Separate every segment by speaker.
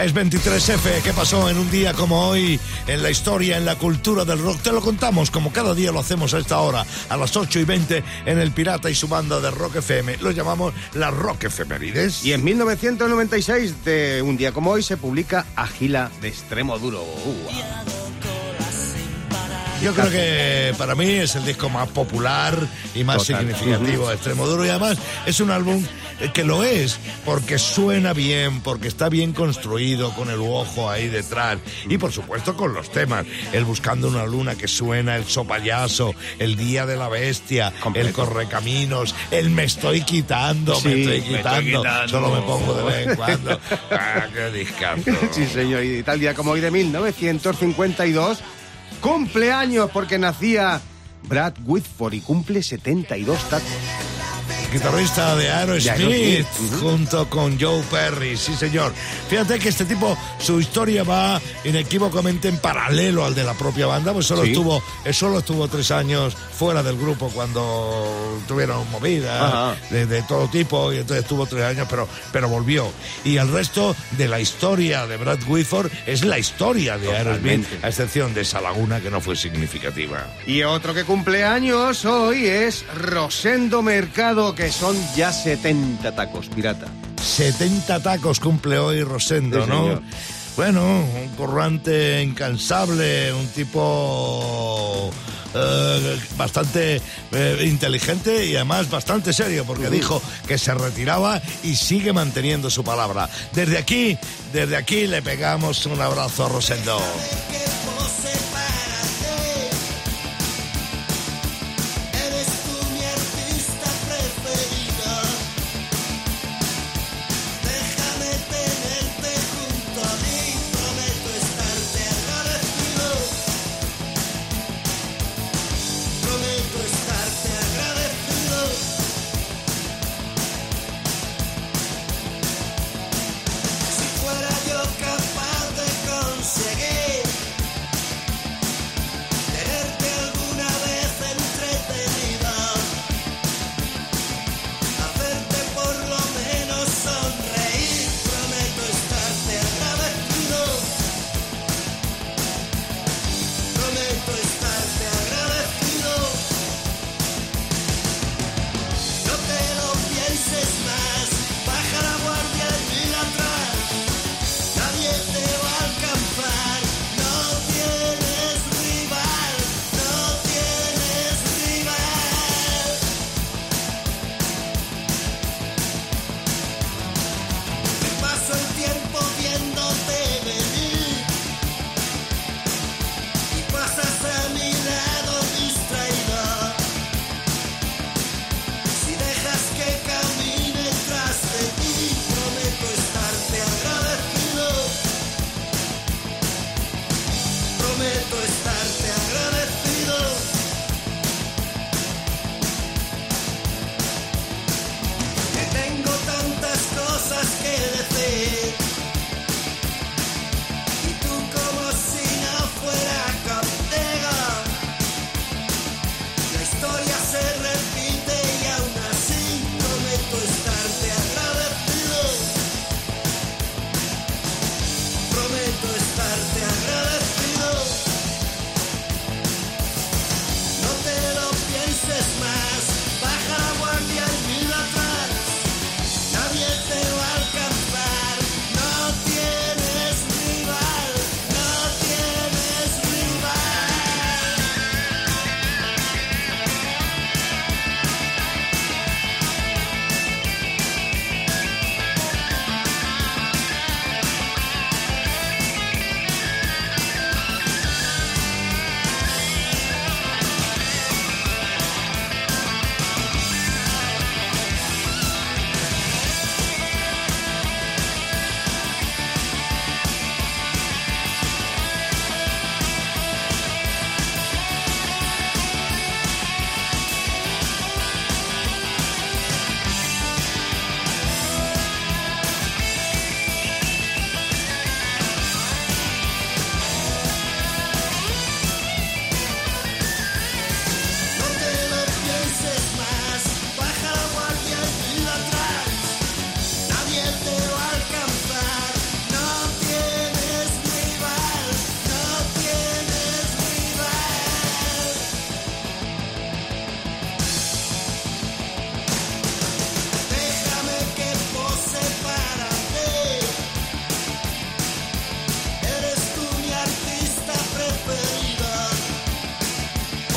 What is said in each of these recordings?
Speaker 1: Es 23F, ¿qué pasó en un día como hoy en la historia, en la cultura del rock? Te lo contamos como cada día lo hacemos a esta hora, a las 8 y 20 en El Pirata y su banda de Rock FM. Lo llamamos la Rock Efemérides.
Speaker 2: Y en 1996, de un día como hoy, se publica Agila de Extremo Duro.
Speaker 1: Yo creo que para mí es el disco más popular y más
Speaker 2: Total.
Speaker 1: significativo de Extremo Duro y además es un álbum que lo es porque suena bien, porque está bien construido con el ojo ahí detrás y por supuesto con los temas, el Buscando una luna que suena, el Sopayaso, el Día de la Bestia, el Correcaminos, el Me estoy quitando,
Speaker 2: Sí,
Speaker 1: me estoy
Speaker 2: me estoy
Speaker 1: quitando,
Speaker 2: quitando.
Speaker 1: solo me pongo de vez en cuando. Ah, qué discazo.
Speaker 2: Sí, señor. Y tal día como hoy de 1952, cumpleaños porque nacía Brad Whitford y cumple 72 tacos.
Speaker 1: Guitarrista de Aerosmith, junto con Joe Perry, sí señor. Fíjate que este tipo, su historia va inequívocamente en paralelo al de la propia banda, pues solo
Speaker 2: Sí.
Speaker 1: estuvo, eh, solo estuvo tres años fuera del grupo cuando tuvieron movidas de, de todo tipo y entonces estuvo tres años, pero, pero volvió. Y el resto de la historia de Brad Whitford es la historia de Aerosmith, a excepción de esa laguna que no fue significativa.
Speaker 2: Y otro que cumple años hoy es Rosendo Mercado, que son ya 70 tacos, pirata.
Speaker 1: 70 tacos cumple hoy Rosendo,
Speaker 2: Sí,
Speaker 1: ¿no?
Speaker 2: señor.
Speaker 1: Bueno, un currante incansable, un tipo eh, bastante eh, inteligente y además bastante serio, porque dijo que se retiraba y sigue manteniendo su palabra. Desde aquí, desde aquí le pegamos un abrazo a Rosendo.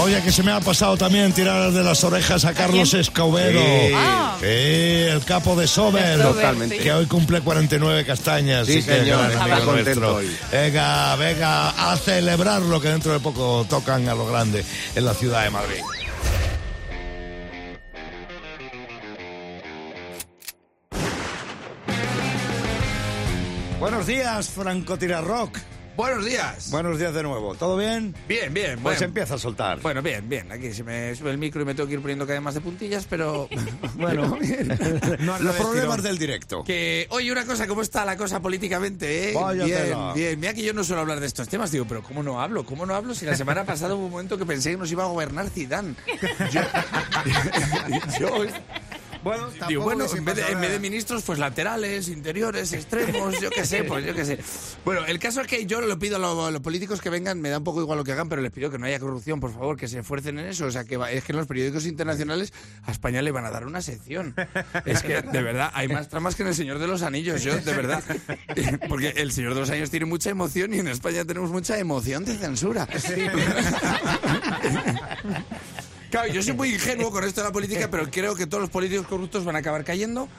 Speaker 1: Oye, que se me ha pasado también tirar de las orejas a Carlos Escobedo.
Speaker 2: Sí.
Speaker 3: Ah.
Speaker 1: Sí, el capo de Sober.
Speaker 2: Totalmente.
Speaker 1: Que hoy cumple 49 castañas.
Speaker 2: Sí,
Speaker 1: que
Speaker 2: señor, está contento hoy.
Speaker 1: Venga, venga, a celebrarlo que dentro de poco tocan a lo grande en la ciudad de Madrid. Buenos días, Franco Tirarrock.
Speaker 4: Buenos días.
Speaker 1: Buenos días de nuevo. ¿Todo bien?
Speaker 4: Bien, bien.
Speaker 1: Pues
Speaker 4: bueno.
Speaker 1: empieza a soltar.
Speaker 4: Bueno, bien, bien. Aquí se me sube el micro y me tengo que ir poniendo cada vez más de puntillas, pero...
Speaker 1: Bueno,
Speaker 4: No,
Speaker 1: los problemas del directo.
Speaker 4: Que, oye, una cosa, ¿cómo está la cosa políticamente, eh?
Speaker 1: Vaya
Speaker 4: bien,
Speaker 1: tela.
Speaker 4: bien. Mira que yo no suelo hablar de estos temas, digo, pero ¿cómo no hablo? ¿Cómo no hablo si la semana pasada hubo un momento que pensé que nos iba a gobernar Zidane? Yo... yo-
Speaker 2: Bueno,
Speaker 4: Digo, bueno, en vez, de, en vez de ministros, pues laterales, interiores, extremos, yo qué sé, pues yo qué sé. Bueno, el caso es que yo le pido a los, a los políticos que vengan, me da un poco igual lo que hagan, pero les pido que no haya corrupción, por favor, que se esfuercen en eso. O sea, que va- es que en los periódicos internacionales a España le van a dar una sección. Es que, de verdad, hay más tramas que en El Señor de los Anillos, yo, de verdad. Porque El Señor de los Anillos tiene mucha emoción y en España tenemos mucha emoción de censura. Claro, yo soy muy ingenuo con esto de la política, pero creo que todos los políticos corruptos van a acabar cayendo.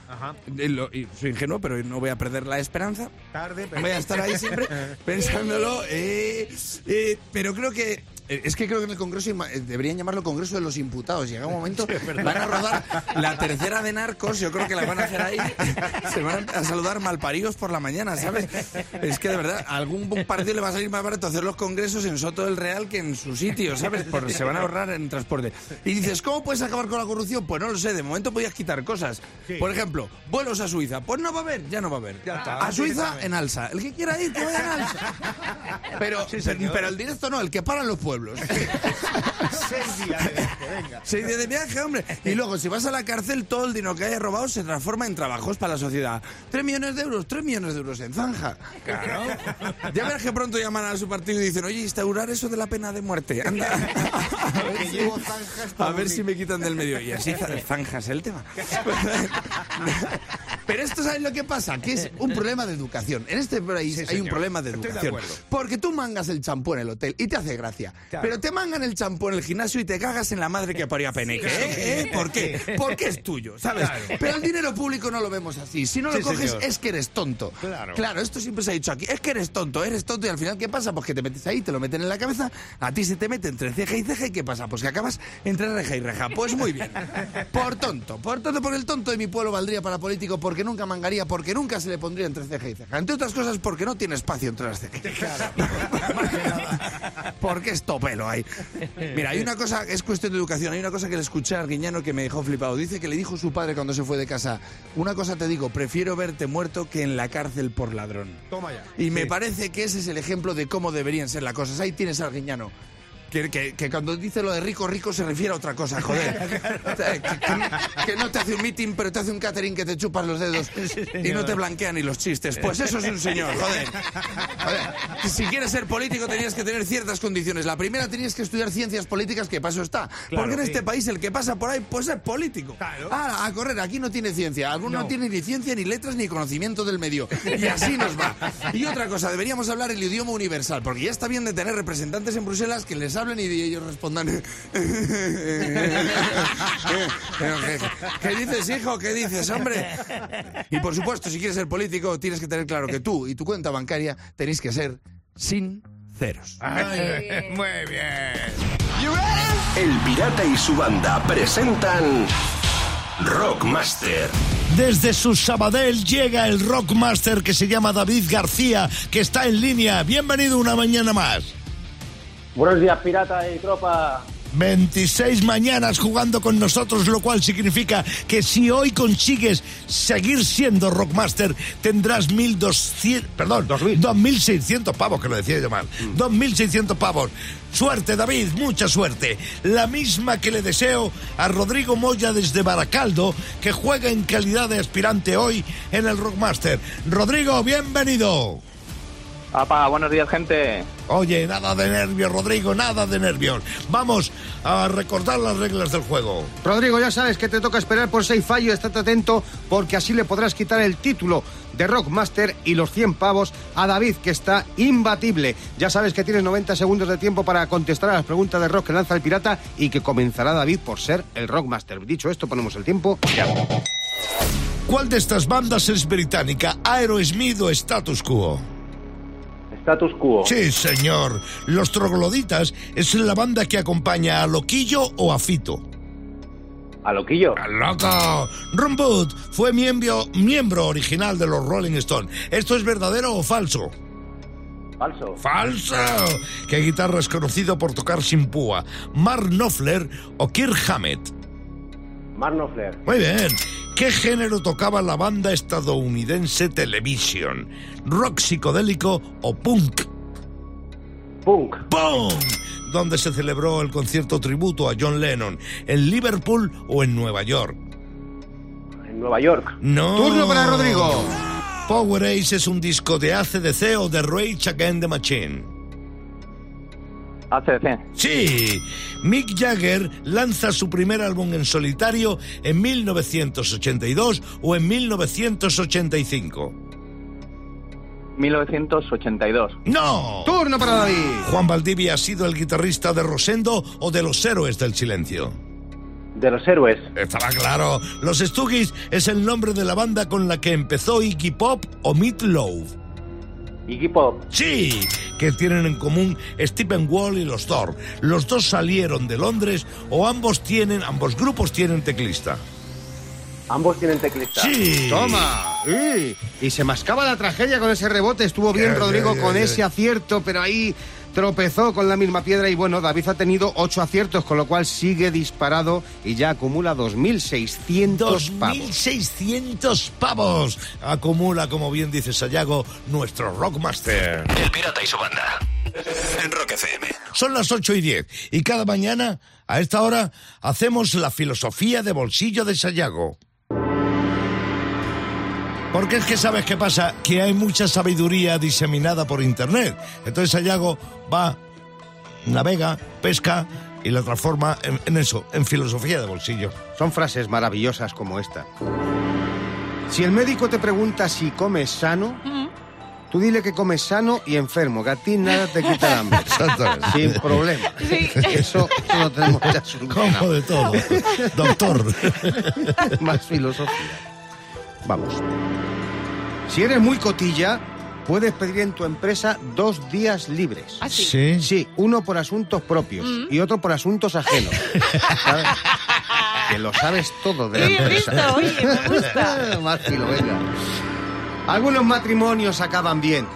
Speaker 4: Eh, lo- y soy ingenuo, pero no voy a perder la esperanza.
Speaker 2: Tarde,
Speaker 4: Voy a estar ahí siempre pensándolo. eh, eh, pero creo que. Eh, Es que creo que en el Congreso eh, deberían llamarlo Congreso de los Imputados. Llega un momento, van a rodar la tercera de narcos. Yo creo que la van a hacer ahí. Se van a saludar malparidos por la mañana, ¿sabes? Es que de verdad, a algún partido le va a salir más barato hacer los congresos en Soto del Real que en su sitio, ¿sabes? Porque se van a ahorrar en transporte. Y dices, ¿cómo puedes acabar con la corrupción? Pues no lo sé, de momento podías quitar cosas. Por ejemplo, vuelos a Suiza. Pues no va a haber, ya no va a haber. A Suiza en alza. El que quiera ir, que vaya en alza. Pero, pero el directo no, el que paran los pueblos.
Speaker 2: Seis días de viaje, venga.
Speaker 4: Seis días de viaje, hombre. Y luego, si vas a la cárcel, todo el dinero que hayas robado se transforma en trabajos para la sociedad. Tres millones de euros, tres millones de euros en zanja. Claro. Ya verás que pronto llaman a su partido y dicen, oye, instaurar eso de la pena de muerte. Anda. A ver, si, a ver si me quitan del medio. Y así za- zanjas el tema. Pero esto, ¿sabes lo que pasa? Que es un problema de educación. En este país hay un problema de educación. Porque tú mangas el champú en el hotel y te hace gracia. Pero te mangan el champú en el gimnasio y te cagas en la madre que parió a Peneque. ¿eh? ¿Eh? ¿Por qué? Porque es tuyo, ¿sabes? Pero el dinero público no lo vemos así. Si no lo
Speaker 1: Sí,
Speaker 4: coges
Speaker 1: señor.
Speaker 4: es que eres tonto.
Speaker 1: Claro.
Speaker 4: Claro, esto siempre se ha dicho aquí. Es que eres tonto, eres tonto y al final ¿qué pasa? Pues que te metes ahí, te lo meten en la cabeza, a ti se te mete entre ceja y ceja y ¿qué pasa? Pues que acabas entre reja y reja. Pues muy bien. Por tonto, por tonto, porque el tonto de mi pueblo valdría para político porque nunca mangaría, porque nunca se le pondría entre ceja y ceja. Entre otras cosas porque no tiene espacio entre las cejas. porque es topelo ahí. Mira, hay una cosa, es cuestión de educación, hay una cosa que le escuché a Arguiñano que me dejó flipado. Dice que le dijo su padre cuando se fue de casa, una cosa te digo, prefiero verte muerto que en la cárcel por ladrón.
Speaker 2: Toma ya.
Speaker 4: Y me parece que ese es el ejemplo de cómo deberían ser las cosas. Ahí tienes a Arguiñano. Que, que- que cuando dice lo de rico, rico se refiere a otra cosa, joder. Que, que- que no te hace un meeting, pero te hace un catering que te chupas los dedos y no te blanquean ni los chistes. Pues eso es un señor, joder. Joder. Si quieres ser político tenías que tener ciertas condiciones. La primera tenías que estudiar ciencias políticas, que paso está. Porque en este país el que pasa por ahí, pues es político.
Speaker 2: Claro.
Speaker 4: Ah, a correr, aquí no tiene ciencia. Alguno no. tiene ni ciencia, ni letras, ni conocimiento del medio. Y así nos va. Y otra cosa, deberíamos hablar el idioma universal, porque ya está bien de tener representantes en Bruselas que les hablen y ellos respondan. ¿Qué dices, hijo? ¿Qué dices, hombre? Y por supuesto, si quieres ser político, tienes que tener claro que tú y tu cuenta bancaria tenéis que ser sinceros.
Speaker 1: Muy bien.
Speaker 5: El Pirata y su banda presentan Rockmaster.
Speaker 1: Desde su Sabadell llega el rockmaster que se llama David García, que está en línea. Bienvenido una mañana más.
Speaker 6: Buenos días, pirata y tropa.
Speaker 1: 26 mañanas jugando con nosotros, lo cual significa que si hoy consigues seguir siendo Rockmaster, tendrás 1200, perdón, 2600 pavos, que lo decía yo mal. 2600 pavos. Suerte, David, mucha suerte. La misma que le deseo a Rodrigo Moya desde Baracaldo, que juega en calidad de aspirante hoy en el Rockmaster. Rodrigo, bienvenido.
Speaker 6: Apa, buenos días, gente.
Speaker 1: Oye, nada de nervios, Rodrigo, nada de nervios. Vamos a recordar las reglas del juego.
Speaker 2: Rodrigo, ya sabes que te toca esperar por seis fallos, estate atento porque así le podrás quitar el título de Rockmaster y los 100 pavos a David, que está imbatible. Ya sabes que tienes 90 segundos de tiempo para contestar a las preguntas de rock que lanza el pirata y que comenzará David por ser el Rockmaster. Dicho esto, ponemos el tiempo ya.
Speaker 1: ¿Cuál de estas bandas es británica? ¿Aerosmith o Status Quo?
Speaker 6: Status quo.
Speaker 1: Sí, señor. Los Trogloditas es la banda que acompaña a Loquillo o a Fito.
Speaker 6: A loquillo.
Speaker 1: ¡Ah, ¡Loco! Ron Wood fue miembro, miembro original de los Rolling Stones. ¿Esto es verdadero o falso?
Speaker 6: Falso.
Speaker 1: ¡Falso! ¿Qué guitarra es conocido por tocar sin púa? ¿Mark Knopfler o Kirk Hammett?
Speaker 6: Marnofler.
Speaker 1: Muy bien. ¿Qué género tocaba la banda estadounidense Television? ¿Rock psicodélico o punk?
Speaker 6: Punk.
Speaker 1: ¡Pum! ¿Dónde se celebró el concierto tributo a John Lennon? ¿En Liverpool o en Nueva York?
Speaker 6: En Nueva York.
Speaker 1: No.
Speaker 2: Turno para Rodrigo.
Speaker 1: Power Ace es un disco de ACDC o de Rage Against the Machine.
Speaker 6: ACDC.
Speaker 1: Sí, Mick Jagger lanza su primer álbum en solitario en 1982 o en 1985.
Speaker 6: 1982.
Speaker 1: ¡No!
Speaker 2: Turno para David.
Speaker 1: Juan Valdivia ha sido el guitarrista de Rosendo o de los Héroes del Silencio.
Speaker 6: De los héroes.
Speaker 1: Estaba claro. Los Stooges es el nombre de la banda con la que empezó Iggy Pop o Meat Loaf.
Speaker 6: Iggy Pop.
Speaker 1: Sí, que tienen en común Stephen Wall y los Thor. Los dos salieron de Londres o ambos tienen, ambos grupos tienen teclista.
Speaker 6: Ambos tienen teclista.
Speaker 1: Sí.
Speaker 2: Toma. Uy, Y se mascaba la tragedia con ese rebote. Estuvo bien Rodrigo con ese acierto, pero ahí tropezó con la misma piedra. Y bueno, David ha tenido ocho aciertos, con lo cual sigue disparado y ya acumula 2.600 pavos.
Speaker 1: 2.600 pavos. Acumula, como bien dice Sayago, nuestro Rockmaster.
Speaker 5: El pirata y su banda. En Rock FM.
Speaker 1: Son las 8 y 10 y cada mañana, a esta hora, hacemos la filosofía de bolsillo de Sayago. Porque es que sabes qué pasa, que hay mucha sabiduría diseminada por internet. Entonces Sayago va, navega, pesca y la transforma en, en eso, en filosofía de bolsillo.
Speaker 2: Son frases maravillosas como esta. Si el médico te pregunta si comes sano, tú dile que comes sano y enfermo, que a ti nada te quita el hambre.
Speaker 1: Exactamente.
Speaker 2: Sin problema.
Speaker 3: Sí.
Speaker 2: Eso, eso lo tenemos ya.
Speaker 1: Como de todo. Doctor.
Speaker 2: Más filosofía. Vamos. Si eres muy cotilla, puedes pedir en tu empresa dos días libres.
Speaker 3: Ah, sí.
Speaker 1: Sí.
Speaker 2: Sí, uno por asuntos propios y otro por asuntos ajenos. ¿Sabes? Que lo sabes todo de la
Speaker 3: Sí, he
Speaker 2: empresa.
Speaker 3: visto, oye, me gusta.
Speaker 2: Más filo, venga. Algunos matrimonios acaban bien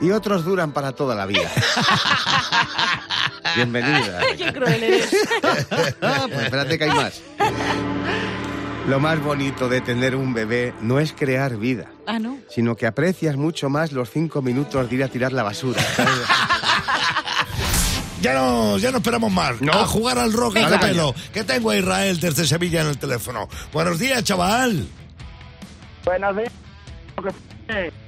Speaker 2: y otros duran para toda la vida. Bienvenida.
Speaker 3: Qué cruel eres.
Speaker 2: pues espérate que hay más. Lo más bonito de tener un bebé no es crear vida,
Speaker 3: Ah, no.
Speaker 2: sino que aprecias mucho más los cinco minutos de ir a tirar la basura.
Speaker 1: Ya no, ya no esperamos más.
Speaker 2: No.
Speaker 1: A jugar al rock
Speaker 2: Venga,
Speaker 1: a pelo. Que tengo a Israel desde Sevilla en el teléfono. Buenos días, chaval.
Speaker 6: Buenos días.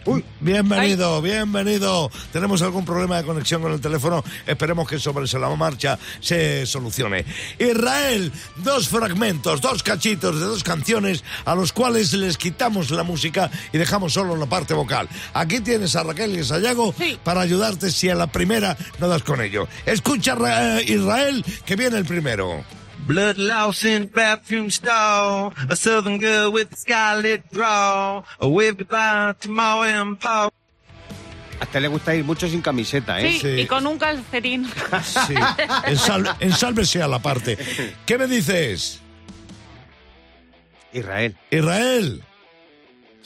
Speaker 2: Uy,
Speaker 1: Bienvenido, bienvenido. Tenemos algún problema de conexión con el teléfono. Esperemos que sobre la marcha se solucione. Israel, dos fragmentos, dos cachitos de dos canciones a los cuales les quitamos la música y dejamos solo la parte vocal. Aquí tienes a Raquel y a Sayago
Speaker 3: Sí.
Speaker 1: para ayudarte si a la primera no das con ello. Escucha, Ra- Israel, que viene el primero.
Speaker 7: Blood loss in bathroom stall. A southern girl with a scarlet draw. A wave goodbye to Ma and Pa.
Speaker 2: a este le gusta ir mucho sin camiseta, ¿eh?
Speaker 3: Sí,
Speaker 1: Sí.
Speaker 3: y con un calcetín.
Speaker 1: Sí, ensal- ensálvese a la parte. ¿Qué me dices?
Speaker 2: Israel,
Speaker 1: Israel.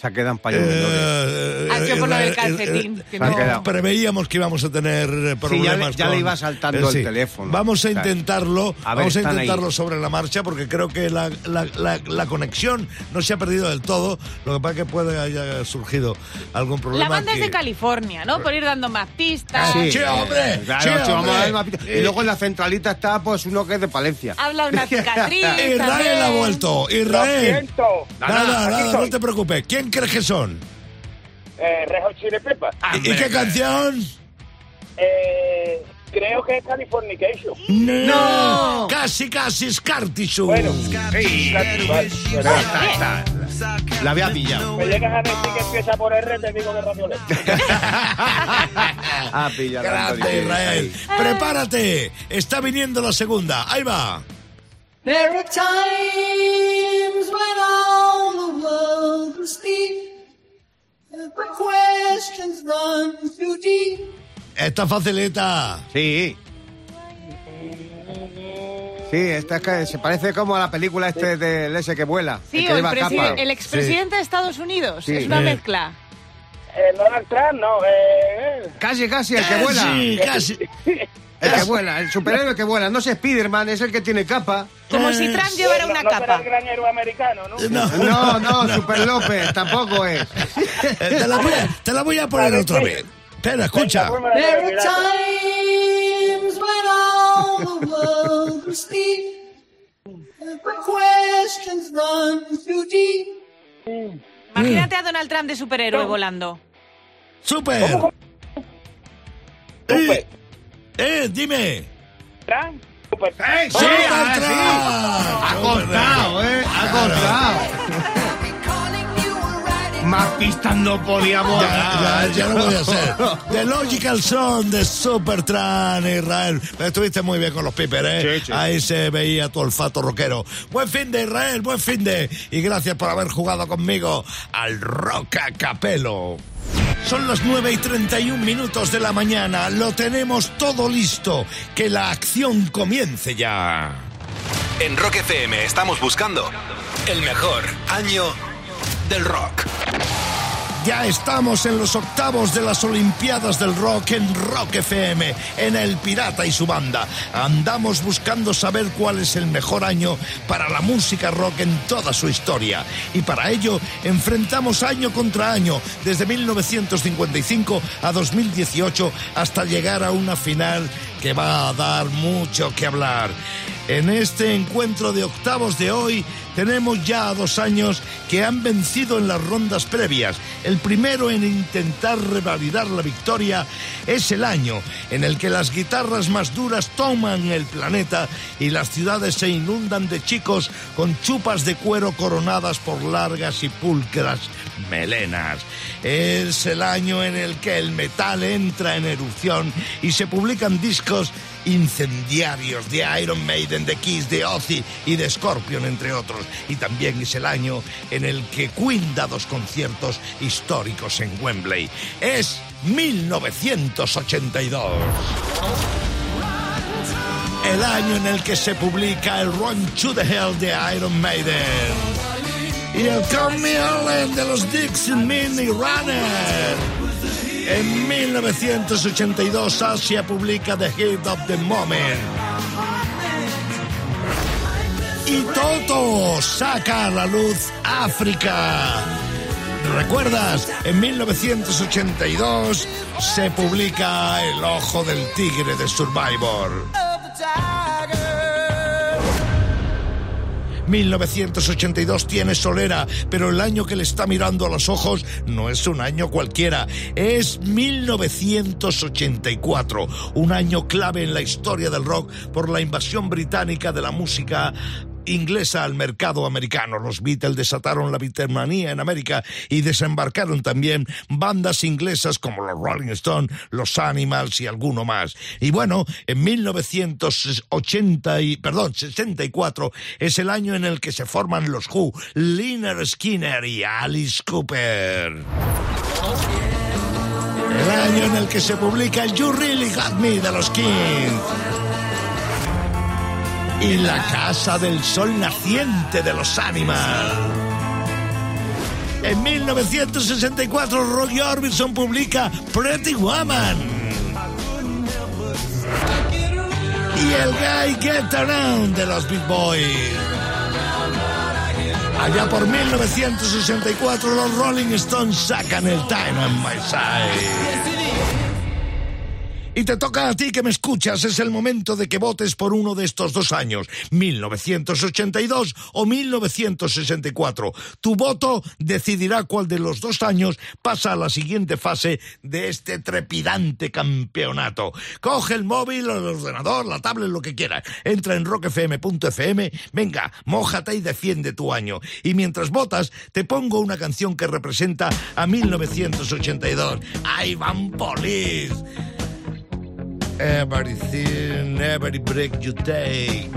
Speaker 2: Se quedan pañuelos.
Speaker 1: Eh,
Speaker 3: Ah, que por lo del calcetín,
Speaker 1: eh,
Speaker 3: que
Speaker 1: eh,
Speaker 2: no-
Speaker 1: eh, Preveíamos que íbamos a tener eh,
Speaker 2: Sí, ya le-
Speaker 1: problemas.
Speaker 2: ya le iba saltando el
Speaker 1: sí.
Speaker 2: teléfono.
Speaker 1: Vamos a intentarlo.
Speaker 2: a ver,
Speaker 1: vamos a
Speaker 2: están ahí.
Speaker 1: intentarlo sobre la marcha porque creo que la, la- la- la conexión no se ha perdido del todo. Lo que pasa es que puede haya surgido algún problema.
Speaker 3: La banda es
Speaker 1: que-
Speaker 3: de California, ¿no? Por ir dando más pistas.
Speaker 1: Sí, hombre,
Speaker 2: Claro,
Speaker 1: sí,
Speaker 2: sí, vamos
Speaker 1: hombre.
Speaker 2: a ver más
Speaker 1: Eh,
Speaker 2: Y luego en la centralita está pues uno que es de Palencia.
Speaker 3: Habla una cicatriz.
Speaker 1: Israel ha vuelto. Israel.
Speaker 6: siento.
Speaker 1: Nada,
Speaker 6: Aquí
Speaker 1: nada, no te preocupes. ¿Quién crees que son?
Speaker 6: Eh, Red Hot Chili Peppers.
Speaker 1: ¿Y, y qué canción?
Speaker 6: Eh, creo que es Californication.
Speaker 1: No. Casi, casi Scartisu.
Speaker 6: Bueno,
Speaker 2: Sí. La había pillado.
Speaker 6: Me llegas a decir que empieza por R, te digo que raciones.
Speaker 2: Ah, pillado.
Speaker 1: Grande Israel. Prepárate. Está viniendo la segunda. Ahí va.
Speaker 8: There are times when all
Speaker 1: Esta facilita.
Speaker 2: Sí. Sí, esta es que se parece como a la película este del ese que vuela.
Speaker 3: Sí,
Speaker 2: el que
Speaker 3: o el,
Speaker 2: lleva
Speaker 3: preside-
Speaker 2: capa.
Speaker 3: el expresidente de Estados Unidos.
Speaker 2: Sí.
Speaker 3: Es una
Speaker 1: Eh.
Speaker 3: mezcla.
Speaker 6: Eh, Donald Trump, no. Eh,
Speaker 2: Casi, casi, el que vuela.
Speaker 1: Casi, casi.
Speaker 2: El que vuela, el superhéroe que vuela. No es Spiderman, es el que tiene capa.
Speaker 3: Como si Trump llevara
Speaker 6: no,
Speaker 3: una
Speaker 6: no
Speaker 3: capa.
Speaker 6: el gran héroe americano, ¿no?
Speaker 2: No, no, Super López, tampoco es.
Speaker 1: Eh, Te la voy a, te la voy a poner otra vez. Espera, escucha.
Speaker 6: Venga, ponme la
Speaker 8: There
Speaker 6: de
Speaker 8: are
Speaker 6: pirata.
Speaker 8: times when all the world is deep, but questions run too deep.
Speaker 3: Imagínate a Donald Trump de superhéroe volando.
Speaker 1: Super. Eh, eh, dime.
Speaker 6: Trump, super-
Speaker 1: Super
Speaker 2: ah,
Speaker 1: Trump.
Speaker 2: Ha costado, ¿eh? Ha costado. Más pistas no podíamos
Speaker 1: Ya,
Speaker 2: dar.
Speaker 1: ya, ya no voy a hacer. The Logical Song de Supertran, Israel. Pero estuviste muy bien con los Piper, ¿eh?
Speaker 2: Sí, sí.
Speaker 1: Ahí se veía tu olfato rockero. Buen fin de Israel, buen fin de. Y gracias por haber jugado conmigo al Roca Capelo. Son las 9 y 31 minutos de la mañana. Lo tenemos todo listo. Que la acción comience ya.
Speaker 5: En Rock FM estamos buscando el mejor año del rock.
Speaker 1: Ya estamos en los octavos de las Olimpiadas del Rock en Rock FM, en El Pirata y su banda. Andamos buscando saber cuál es el mejor año para la música rock en toda su historia. Y para ello enfrentamos año contra año, desde 1955 a 2018, hasta llegar a una final que va a dar mucho que hablar. En este encuentro de octavos de hoy tenemos ya a dos años que han vencido en las rondas previas. El primero en intentar revalidar la victoria es el año en el que las guitarras más duras toman el planeta y las ciudades se inundan de chicos con chupas de cuero coronadas por largas y pulcras melenas. Es el año en el que el metal entra en erupción y se publican discos incendiarios de Iron Maiden, de Kiss, de Ozzy y de Scorpion, entre otros. Y también es el año en el que Queen dos conciertos históricos en Wembley. Es 1982. El año en el que se publica el Run to the Hell de Iron Maiden. Y el Come Me All de los Dixon Mini Runner. En 1982 Asia publica The Hit of the Moment. Y Toto saca a la luz África. ¿Recuerdas? En 1982 se publica El Ojo del Tigre de Survivor. 1982 tiene Solera, pero el año que le está mirando a los ojos no es un año cualquiera, es 1984, un año clave en la historia del rock por la invasión británica de la música inglesa al mercado americano. Los Beatles desataron la Beatlemanía en América y desembarcaron también bandas inglesas como los Rolling Stones, los Animals y alguno más. Y bueno, en 1980 y, perdón, 64 es el año en el que se forman los Who, Liner Skinner y Alice Cooper. El año en el que se publica el You Really Got Me de los Kings y la Casa del Sol Naciente de los Animals. En 1964, Roy Orbison publica Pretty Woman. Y el Guy Get Around de los Big Boys. Allá por 1964, los Rolling Stones sacan el Time on My Side.
Speaker 9: Y te toca a ti que me escuchas, es el momento de que votes por uno de estos dos años, 1982 o 1964. Tu voto decidirá cuál de los dos años pasa a la siguiente fase de este trepidante campeonato. Coge el móvil, el ordenador, la tablet, lo que quieras. Entra en rockfm.fm, venga, mójate y defiende tu año. Y mientras votas, te pongo una canción que representa a 1982. ¡Ay, Van Police! Everything, every break you take.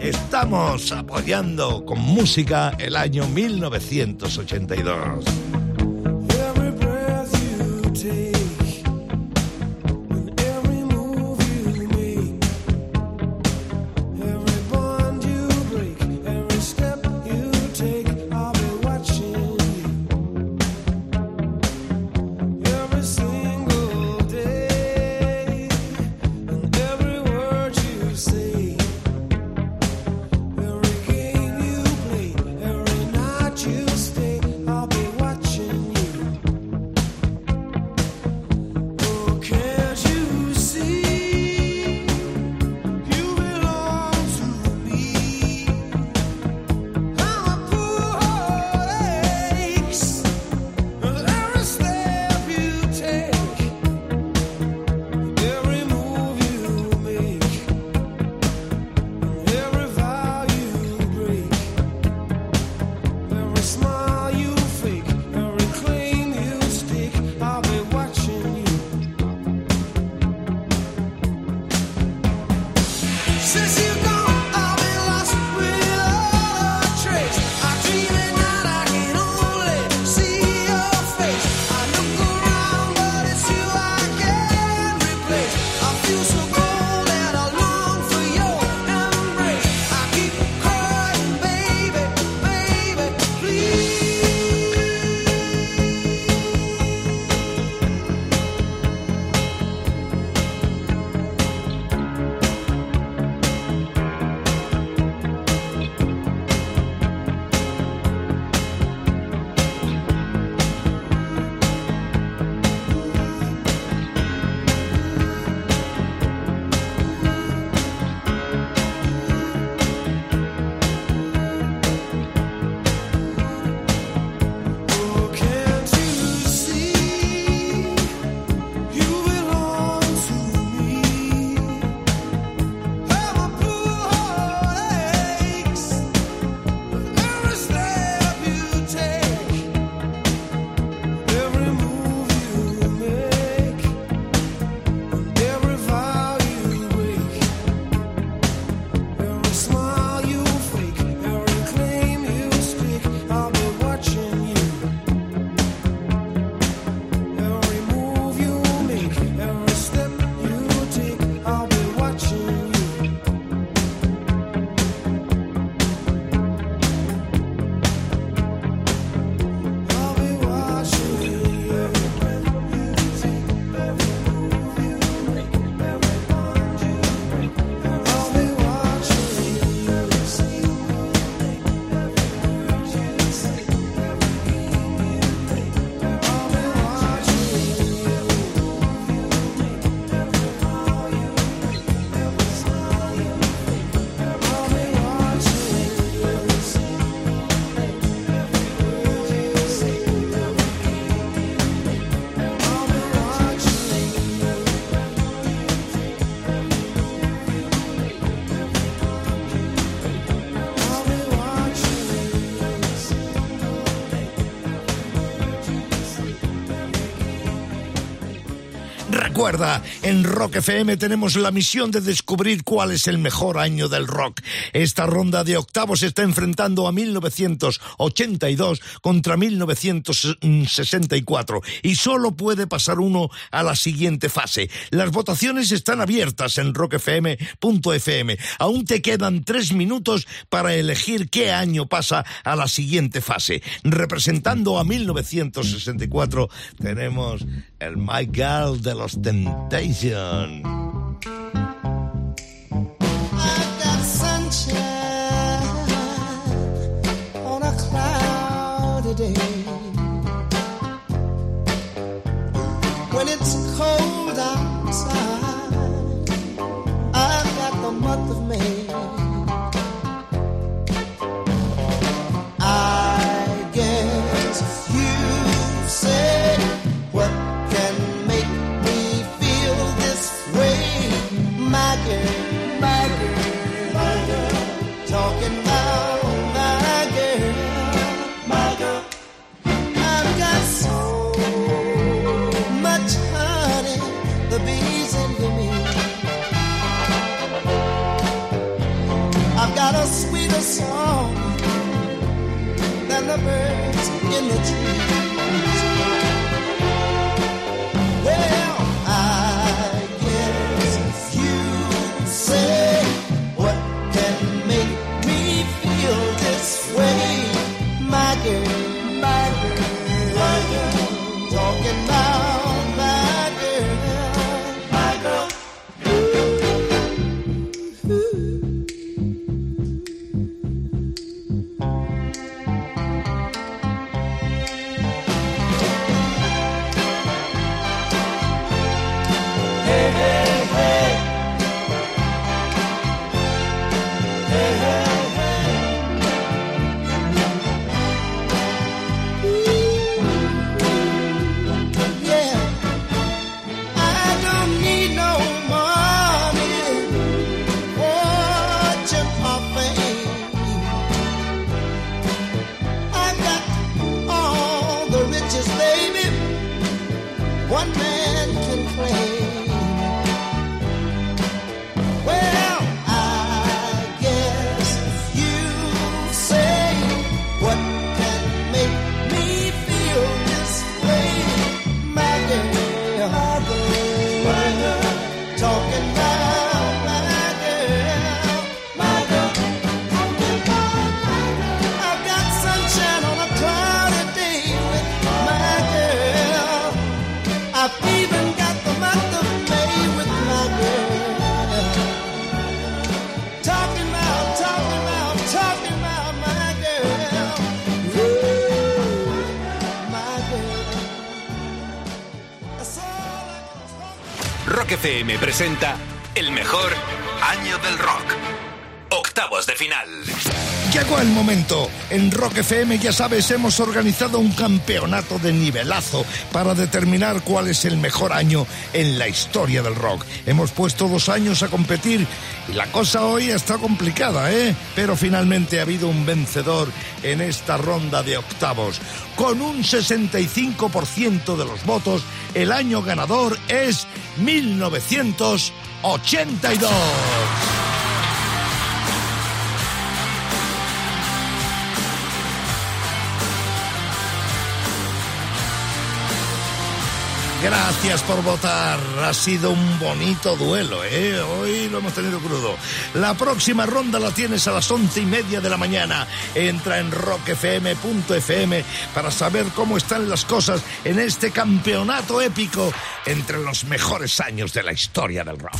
Speaker 9: Estamos apoyando con música el año 1982. Recuerda, en Rock FM tenemos la misión de descubrir cuál es el mejor año del rock. Esta ronda de octavos está enfrentando a 1982 contra 1964 y solo puede pasar uno a la siguiente fase. Las votaciones están abiertas en rockfm.fm. Aún te quedan tres minutos para elegir qué año pasa a la siguiente fase. Representando a 1964 tenemos el My Girl de los Temptation.
Speaker 10: I've got sunshine on a cloudy day. When it's
Speaker 5: presenta el mejor año del rock. Octavos de final.
Speaker 1: Llegó el momento. En Rock FM, ya sabes, hemos organizado un campeonato de nivelazo para determinar cuál es el mejor año en la historia del rock. Hemos puesto dos años a competir y la cosa hoy está complicada, ¿eh? Pero finalmente ha habido un vencedor en esta ronda de octavos. Con un 65% de los votos, el año ganador es 1982. Gracias por votar. Ha sido un bonito duelo, ¿eh? Hoy lo hemos tenido crudo. La próxima ronda la tienes a las once y media de la mañana. Entra en rockfm.fm para saber cómo están las cosas en este campeonato épico entre los mejores años de la historia del rock.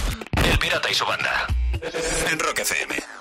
Speaker 5: El Pirata y su banda. En Rock FM.